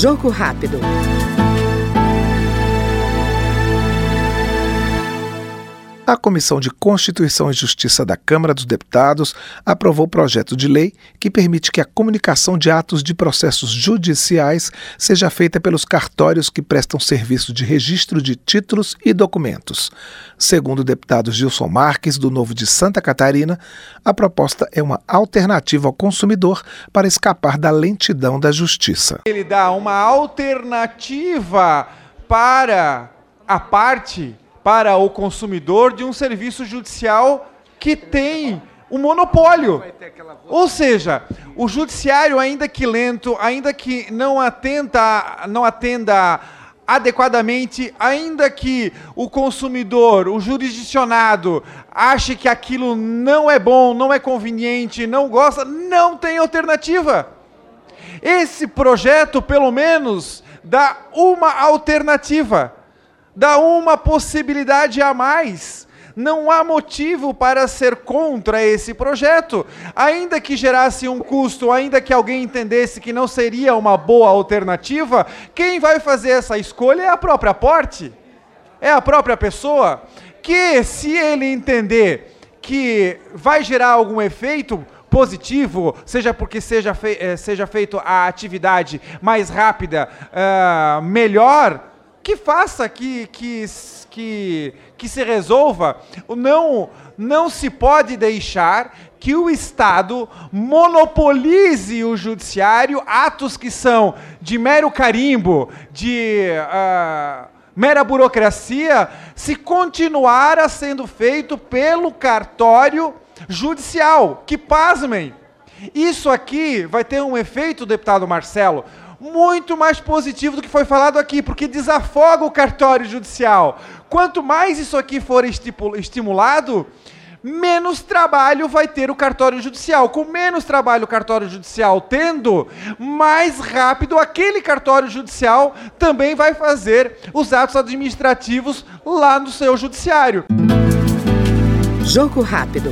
Jogo rápido. A Comissão de Constituição e Justiça da Câmara dos Deputados aprovou o projeto de lei que permite que a comunicação de atos de processos judiciais seja feita pelos cartórios que prestam serviço de registro de títulos e documentos. Segundo o deputado Gilson Marques, do Novo de Santa Catarina, a proposta é uma alternativa ao consumidor para escapar da lentidão da justiça. Ele dá uma alternativa para a parte para o consumidor de um serviço judicial que tem o um monopólio. Ou seja, o judiciário, ainda que lento, ainda que não atenda, não atenda adequadamente, ainda que o consumidor, o jurisdicionado, ache que aquilo não é bom, não é conveniente, não gosta, não tem alternativa. Esse projeto, pelo menos, dá uma alternativa dá uma possibilidade a mais. Não há motivo para ser contra esse projeto, ainda que gerasse um custo, ainda que alguém entendesse que não seria uma boa alternativa, quem vai fazer essa escolha é a própria porte, é a própria pessoa, que se ele entender que vai gerar algum efeito, positivo, seja porque seja, fei eh, seja feito a atividade mais rápida, uh, melhor, que faça, que, que, que, que se resolva. Não, não se pode deixar que o Estado monopolize o judiciário, atos que são de mero carimbo, de uh, mera burocracia, se continuar sendo feito pelo cartório judicial. Que pasmem! Isso aqui vai ter um efeito, deputado Marcelo, muito mais positivo do que foi falado aqui, porque desafoga o cartório judicial. Quanto mais isso aqui for estimulado, menos trabalho vai ter o cartório judicial. Com menos trabalho o cartório judicial tendo, mais rápido aquele cartório judicial também vai fazer os atos administrativos lá no seu judiciário. Jogo rápido.